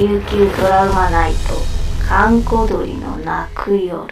琉球ドラマナイト閑古鳥の泣く夜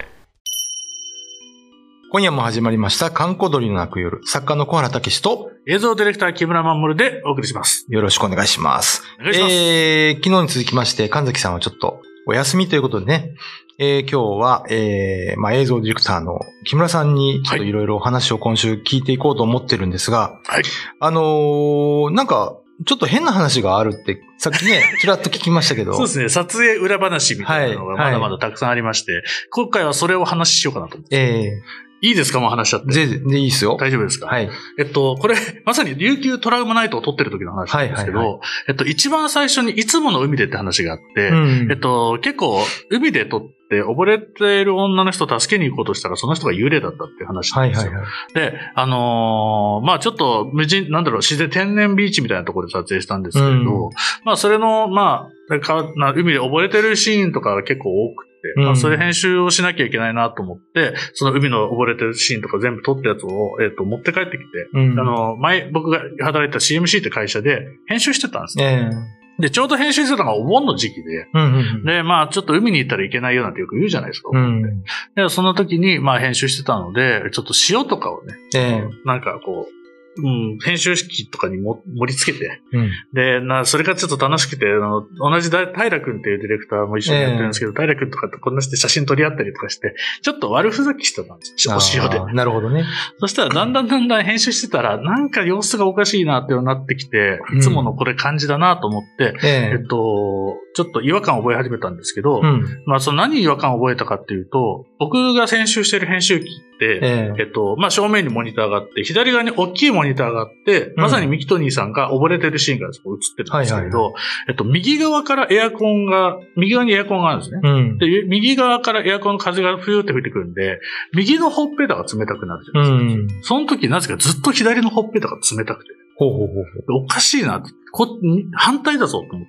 今夜も始まりました、観光鳥の泣く夜。作家の小原武史と、映像ディレクター木村守でお送りします。よろしくお願いします。お願いします。えー、昨日に続きまして、神崎さんはちょっとお休みということでね、えー、今日は、えー、まあ、映像ディレクターの木村さんに、ちょっといろいろお話を今週聞いていこうと思ってるんですが、はい。あのー、なんか、ちょっと変な話があるって、さっきね、ちらっと聞きましたけど。そうですね。撮影裏話みたいなのがはいまだまだたくさんありまして、今回はそれを話ししようかなと思って。えいいですか？もう話しちゃっー、て。で、で、いいですよ。大丈夫ですか？はい。えっと、これ、まさに琉球トラウマナイトを撮ってる時の話なんですけど、はいはいえっと、一番最初にいつもの海でって話があって、うんえっと、結構、海で撮って溺れている女の人を助けに行こうとしたら、その人が幽霊だったっていう話なんですよ。はいはいはい。で、あのーまあちょっと無人、なんだろう、自然天然ビーチみたいなところで撮影したんですけれど、うんまあそれの、まあ、かな海で溺れてるシーンとかが結構多くて、うんまあそれ編集をしなきゃいけないなと思って、その海の溺れてるシーンとか全部撮ったやつを、えっ、と、持って帰ってきて、うんあの、前、僕が働いた CMC って会社で編集してたんですね。ええで、ちょうど編集してたのがお盆の時期で、うんうんうん。で、まあ、ちょっと海に行ったらいけないよなんてよく言うじゃないですか。うん。で、その時に、まあ、編集してたので、ちょっと塩とかをね、ええなんかこう、うん、編集式とかにも盛り付けて、うん。で、な、それがちょっと楽しくて、あの、同じだ平君っていうディレクターも一緒にやってるんですけど、平君とかとこんなして写真撮り合ったりとかして、ちょっと悪ふざけしてたんですよ、お塩でなるほどね。そしたら、だんだんだんだん編集してたら、なんか様子がおかしいなってなってきて、いつものこれ感じだなと思って、ええ。えっと、ちょっと違和感を覚え始めたんですけど、うん。まあ、その何に違和感を覚えたかっていうと、僕が編集してる編集機って、えええっと、まあ、正面にモニターがあって、左側に大きいモニターがあって、まさにミキトニーさんが溺れてるシーンが映ってるんですけれど、はいえっと、右側からエアコンが、右側にエアコンがあるんですね。うん。で、右側からエアコンの風がふーって吹いてくるんで、右のほっぺたが冷たくなるじゃうないですか。ん。その時なぜかずっと左のほっぺたが冷たくて、ほうほうほうでおかしいなこ、反対だぞと思って。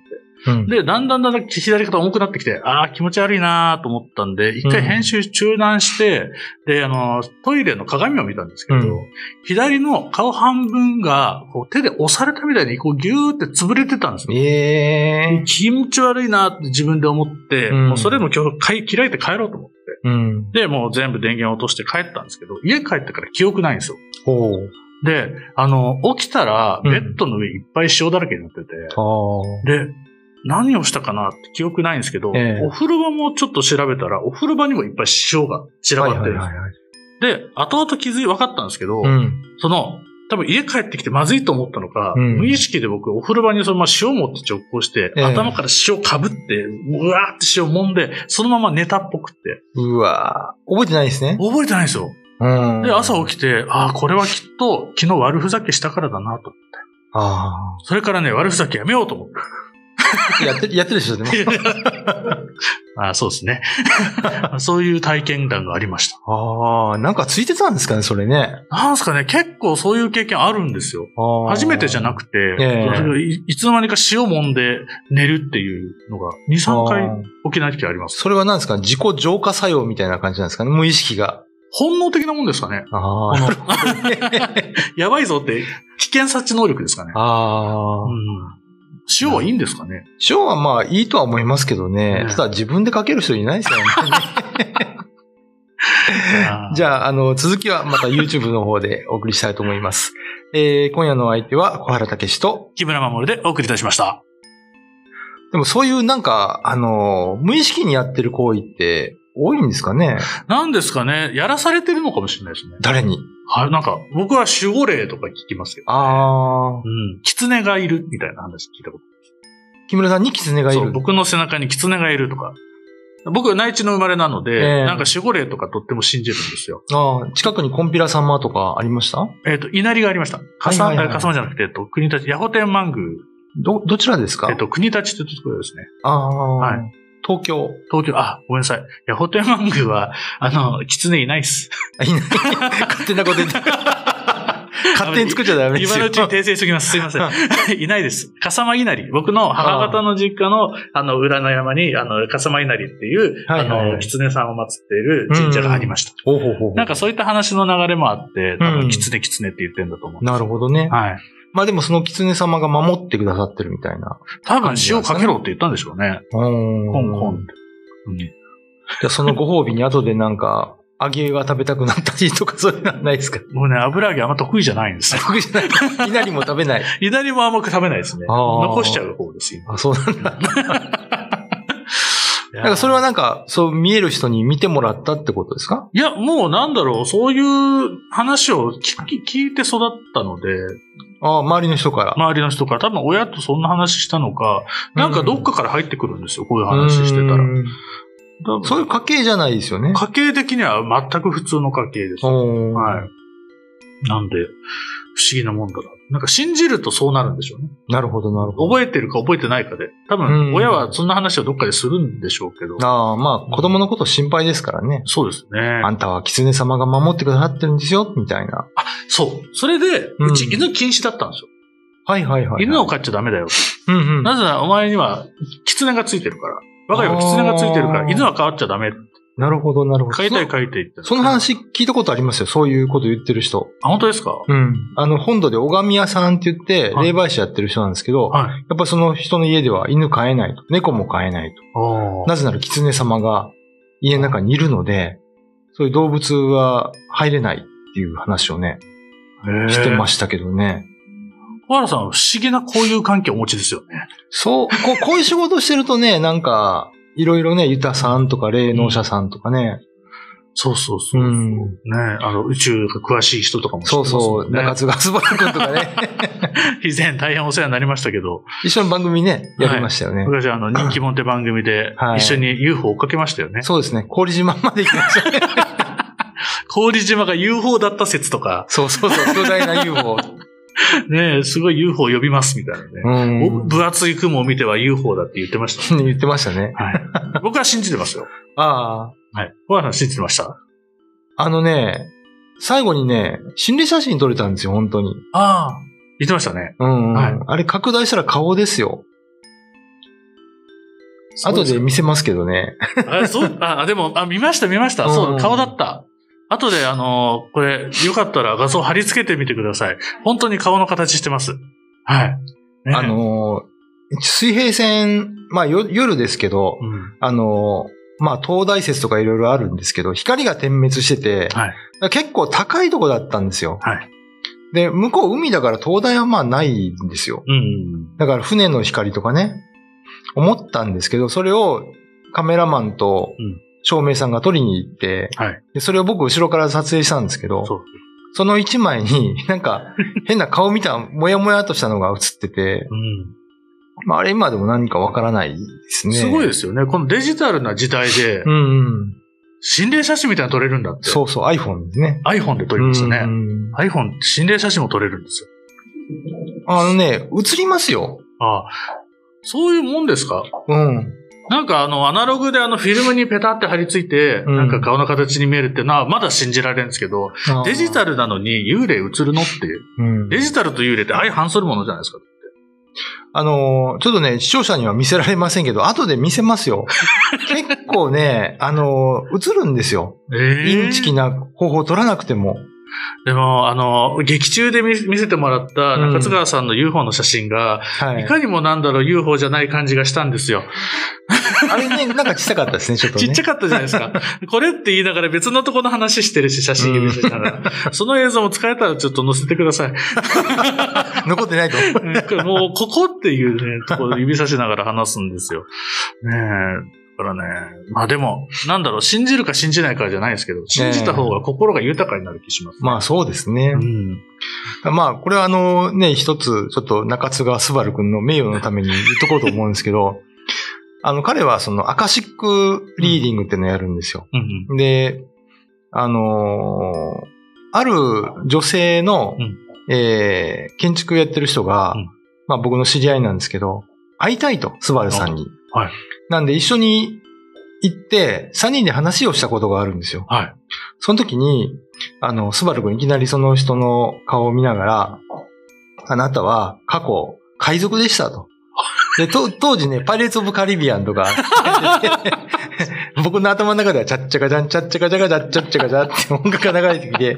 で、だんだんだんだん左肩重くなってきて、ああ、気持ち悪いなーと思ったんで、一回編集中断して、で、あの、トイレの鏡を見たんですけど、うん左の顔半分がこう手で押されたみたいにこうギューって潰れてたんですよ。ええ気持ち悪いなって自分で思って、うんもうそれも今日かい開いて帰ろうと思って。うん。で、もう全部電源落として帰ったんですけど、家帰ってから記憶ないんですよ。ほう。で、あの、起きたら、うんベッドの上いっぱい塩だらけになってて、ああ。で、何をしたかなって記憶ないんですけど、ええお風呂場もちょっと調べたら、お風呂場にもいっぱい塩が散らばってるんですよ。はいはいはい。で、後々気づい、分かったんですけど、うん。その、多分家帰ってきてまずいと思ったのか、うん無意識で僕お風呂場にそのまま塩持って直行して、ええ頭から塩かぶって、うわーって塩揉んで、そのまま寝たっぽくって、うわー覚えてないですね。覚えてないんですよ。うん。で、朝起きて、ああ、これはきっと昨日悪ふざけしたからだなと思って。あそれからね、悪ふざけやめようと思って。あ。やってる、やってるでしょ、でも。あ あ、そうですね。そういう体験談がありました。ああ、なんかついてたんですかね、それね。なんすかね、結構そういう経験あるんですよ。ああ初めてじゃなくて、ええそれいいつの間にか塩揉んで寝るっていうのが2、3回あー起きない時あります。それは何ですか自己浄化作用みたいな感じなんですかね無意識が。本能的なもんですかね。あこのやばいぞって危険察知能力ですかね。あ。ああ。うん、塩はいいんですかね？塩はまあいいとは思いますけどね。ねただ自分でかける人いないですよね。じゃあ、ゃあ、あの、続きはまた YouTube の方でお送りしたいと思います。えー、今夜のお相手は小原武史と、木村守でお送りいたしました。でもそういうなんか、あの、無意識にやってる行為って多いんですかね。なんですかね、やらされてるのかもしれないですね。誰に？はい、なんか、僕は守護霊とか聞きますけど、ああ。うん、狐がいるみたいな話聞いたこと。木村さんに狐がいそう、る。僕の背中に狐がいるとか。僕は内地の生まれなので、ええ。なんか守護霊とかとっても信じるんですよ。ああ、近くにコンピラ様とかありました？えっ、と、稲荷がありました。笠はいはいはい。間、笠間じゃなくて、えっと、国立、ヤホテンマン宮、ど、どちらですか？えっと、国立というところですね。ああ、はい東京。東京、あ、ごめんなさい。ヤホテンマン宮は、あの、狐いないっす。あいない。勝手なこと言って。勝手に作っちゃダメですよ。今のうちに訂正しておきます。すいません。いないです。笠間稲荷。僕の母方の実家の、あの、裏の山に、あの、笠間稲荷っていう、はいはいはいあの、狐さんを祀っている神社がありました。ほうほうほうほうなんかそういった話の流れもあって、多うん分、狐狐って言ってんだと思う。なるほどね。はい。まあでもその狐様が守ってくださってるみたいな。多分塩かけろって言ったんでしょうね。ココンコンって。うんじゃあそのご褒美に後でなんか、揚げが食べたくなったりとかそういうのはないですか？もうね、油揚げあんま得意じゃないんですよ。得意じゃない。いなりも食べない。左も甘く食べないですね。残しちゃう方ですよ。あ、そうなんだ。なんかそれはなんか、そう見える人に見てもらったってことですか？いや、もうなんだろう、そういう話を聞いて育ったので、ああ、周りの人から。周りの人から多分親とそんな話したのか、なんかどっかから入ってくるんですよ、こういう話してたら。そういう家系じゃないですよね。家計的には全く普通の家系です。はい。なんで、不思議なもんだな。なんか信じるとそうなるんでしょうね。なるほど、なるほど。覚えてるか覚えてないかで。多うん分、親はそんな話をどっかでするんでしょうけど。ああ、まあ、子供のこと心配ですからね。そうですね。あんたは狐様が守ってくださってるんですよ、みたいな。そう。それで、うち犬禁止だったんですよ。はいはいはいはい。犬を飼っちゃダメだよ。うんうん。なぜならお前には狐がついてるから。我が家は狐がついてるから、犬は飼っちゃダメ。なるほど、なるほど。飼いたいそ飼いたいって。その話聞いたことありますよ。そういうこと言ってる人。あ、本当ですか？うん。あの、本土で拝み屋さんって言って、はい霊媒師やってる人なんですけど、はい。やっぱその人の家では犬飼えないと。猫も飼えないと。あなぜなら狐様が家の中にいるので、そういう動物は入れないっていう話をね、あ。してまししたけどね。小原さん、不思議な交友関係をお持ちですよね。そう、こうこういう仕事してるとね、なんか、いろいろね、ユタさんとか霊能者さんとかね、そうそうそう。うんねあの、宇宙が詳しい人とかも知ってそうそう。中津川すばらくんとかね、以前大変お世話になりましたけど、一緒の番組ね、やりましたよね。昔あの、人気者って番組ではい一緒に UFO 追っかけましたよね。そうですね、氷島まで行きましたね。氷島が UFO だった説とか、そうそうそう、巨大な UFO。ねすごい UFO 呼びますみたいなね。うん。分厚い雲を見ては UFO だって言ってました。言ってましたね。はい。僕は信じてますよ。あはい。小原さん信じてました？あ。あのね、最後にね、心理写真撮れたんですよ、本当に。ああ。言ってましたね。うん、うんはいあれ拡大したら顔ですよ。後で見せますけどね。あ、そう、あ、でも、あ、見ました、見ました。そうう、ん顔だった。後で、あのーこれ、よかったら画像貼り付けてみてください。本当に顔の形してます。はい。ねあ、のー水平線、まあよ夜ですけど、うん。あのーまあ東大説とかいろいろあるんですけど、光が点滅してて、はい。結構高いとこだったんですよ。はい。で、向こう海だから灯台はまあないんですよ。うん。だから船の光とかね、思ったんですけど、それをカメラマンとうん照明さんが撮りに行って、はい。でそれを僕後ろから撮影したんですけど、そう。その一枚に なんか変な顔見たもやもやとしたのが映ってて、うん。まああれ今でも何かわからないですね。すごいですよね。このデジタルな時代でう、んうん。心霊写真みたいなの撮れるんだって。そうそう、iPhone ですね。iPhone で撮りましたうね。ん iPhone、心霊写真も撮れるんですよ。あのね、映りますよ。ああ。そういうもんですか？うん。なんかあの、アナログであのフィルムにペタって貼り付いて、うんなんか顔の形に見えるっていうのはまだ信じられるんですけど、デジタル、ルなのに幽霊映るのっていう。うん、デジタルと幽霊って相反するものじゃないですか。あのー、ちょっとね、視聴者には見せられませんけど、後で見せますよ。結構ね、あのー、映るんですよ。えインチキな方法を取らなくても。でも、あの、劇中で見見せてもらった中津川さんの UFO の写真が、はいい、。かにもなんだろう UFO じゃない感じがしたんですよ。あれね、なんか小さかったですね、ちょっとね。ちっちゃかったじゃないですか。これって言いながら別のとこの話してるし、写真見せながら。その映像も使えたらちょっと載せてください。残ってないと。うんこれもう、ここっていうね、ところ指さしながら話すんですよ。ねえ。だからね。まあでも、なんだろう、信じるか信じないかじゃないですけど、信じた方が心が豊かになる気します、まあそうですねう。ん。まあこれはあのね、一つちょっと中津川すばるくんの名誉のために言っとこうと思うんですけど、あの彼はそのアカシックリーディングっていうのをやるんですよ。うんで、あのーある女性の、うんえー建築やってる人が、うんまあ僕の知り合いなんですけど、会いたいと、スバルさんに。はい。なんで一緒に行って、3人で話をしたことがあるんですよ。はい。その時に、あの、スバル君いきなりその人の顔を見ながら、あなたは過去、海賊でしたと。で、と当時ね、パイレーツ・オブ・カリビアンとか、僕の頭の中では、チャッチャカジャン、チャッチャカジャカジャッチャッチャカジャって音楽が流れてきて、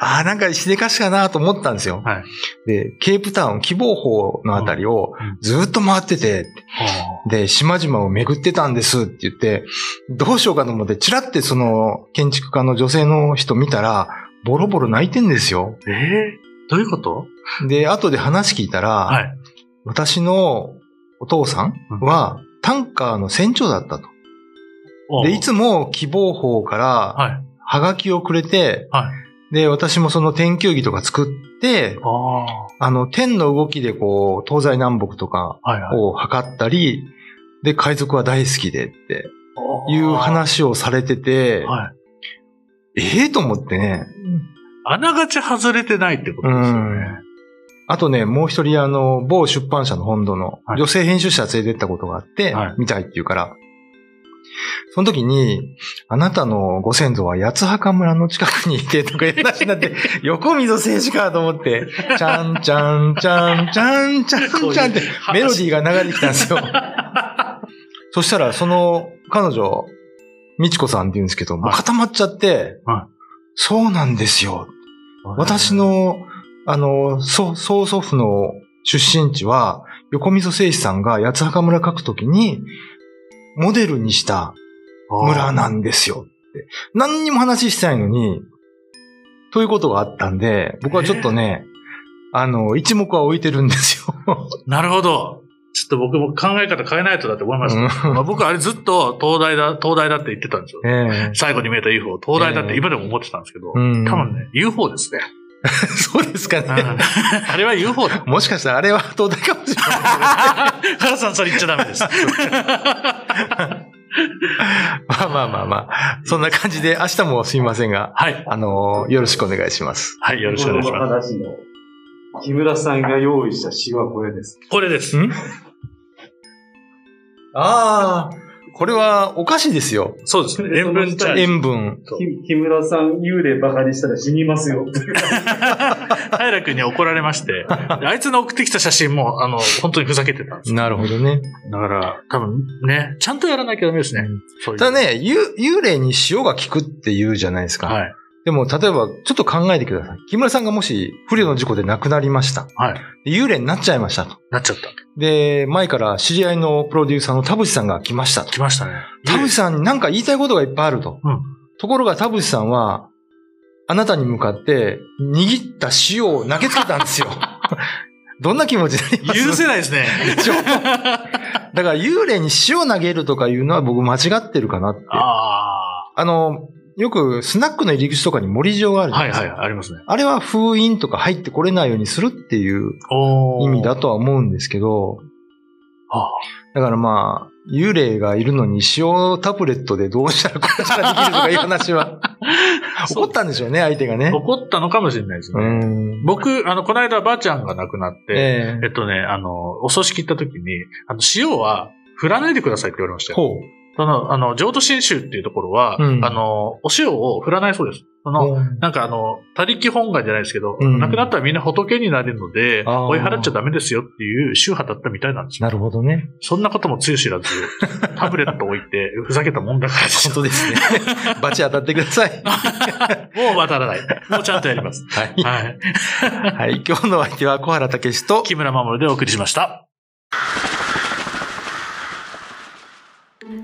ああ、なんかしでかしかなと思ったんですよ。はい。で、ケープタウン、希望峰のあたりをうんずっと回ってて、で、島々を巡ってたんですって言って、どうしようかと思って、チラってその建築家の女性の人見たら、ボロボロ泣いてんですよ。ええどういうこと？で、後で話聞いたら、はい。私のお父さんはタンカーの船長だったと。で、いつも希望峰からはい。ハガキをくれて、はい。で、私もその天球儀とか作って、ああの、天の動きでこう、東西南北とか。を測ったり、で、海賊は大好きでっていう話をされてて、はい。ええと思ってね。あながち外れてないってことですよね。あとね、もう一人あの、某出版社の本土のはい女性編集者連れてったことがあって、はい見たいって言うから、その時に、あなたのご先祖は八幡村の近くにいてとかいう話になって、横溝政治かと思って、ちゃんちゃんちゃんちゃんちゃんちゃんってメロディーが流れてきたんですよ。そしたら、その彼女、みちこさんって言うんですけど、固まっちゃって、はいそうなんですよ。私、の、あの、曽曽祖父の出身地は、横溝正史さんが八幡村書くときに、モデルにした村なんですよって。何にも話してないのに、ということがあったんで、僕はちょっとね、あの、一目は置いてるんですよ。なるほど。ちょっと僕も考え方変えないとだって思いました。うんまあ、僕あれずっと東大だ、東大だって言ってたんですよ。ええ最後に見えた UFO、東大だってええ今でも思ってたんですけど、うん多分ね、UFO ですね。そうですかうんね。あれは UFO だ。もしかしたらあれは東大かもしれない。原さんそれ言っちゃダメです。まあまあまあまあ、そんな感じで明日もすみませんが、はい。あのよろしくお願いします。はい、よろしくお願いします。話の木村さんが用意した詩はこれです。これです。ん？ああ、これはお菓子ですよ。そうですね。塩分チャージ。塩分。き木村さん、幽霊バカにしたら死にますよ。平君に怒られまして、であいつの送ってきた写真も、あの、本当にふざけてたんですよ。なるほどね。だから、多分ね、ちゃんとやらなきゃダメですね。ただね、幽幽霊に塩が効くって言うじゃないですか。はい。でも、例えば、ちょっと考えてください。木村さんがもし、不慮の事故で亡くなりました。はい。で幽霊になっちゃいましたと。なっちゃった。で、前から知り合いのプロデューサーの田淵さんが来ましたと。来ましたね。田淵さんになんか言いたいことがいっぱいあると。うんところが田淵さんは、あなたに向かって、握った塩を投げつけたんですよ。どんな気持ちになります？許せないですね。だから幽霊に塩投げるとかいうのは僕間違ってるかなって。ああの、よくスナックの入り口とかに森状があるあ。じゃないですか。はいはい、ありますね。あれは封印とか入ってこれないようにするっていう意味だ。とは思うんですけど、はだからまあ、幽霊がいるのに塩タブレットでどうしたらこれができるとかいう話は、あ怒ったんでしょうね、相手がね。怒ったのかもしれないですうね。ん。僕、あの、この間、ばあちゃんが亡くなって、えええっとね、あの、お葬式行った時に、あの、塩は振らないでくださいって言われましたよ。ほう。その、あの、浄土真宗っていうところは、うんあの、お塩を振らないそうです。その、うんなんかあの、他力本願じゃないですけど、うん亡くなったらみんな仏になれるので、追い払っちゃダメですよっていう宗派だったみたいなんですよ。なるほどね。そんなこともつゆ知らず、タブレット置いて、ふざけたもんだから本当ですね。バチ当たってください。もう渡らない。もうちゃんとやります。はい。はい。はい。今日のお相手は小原武史と、木村守でお送りしました。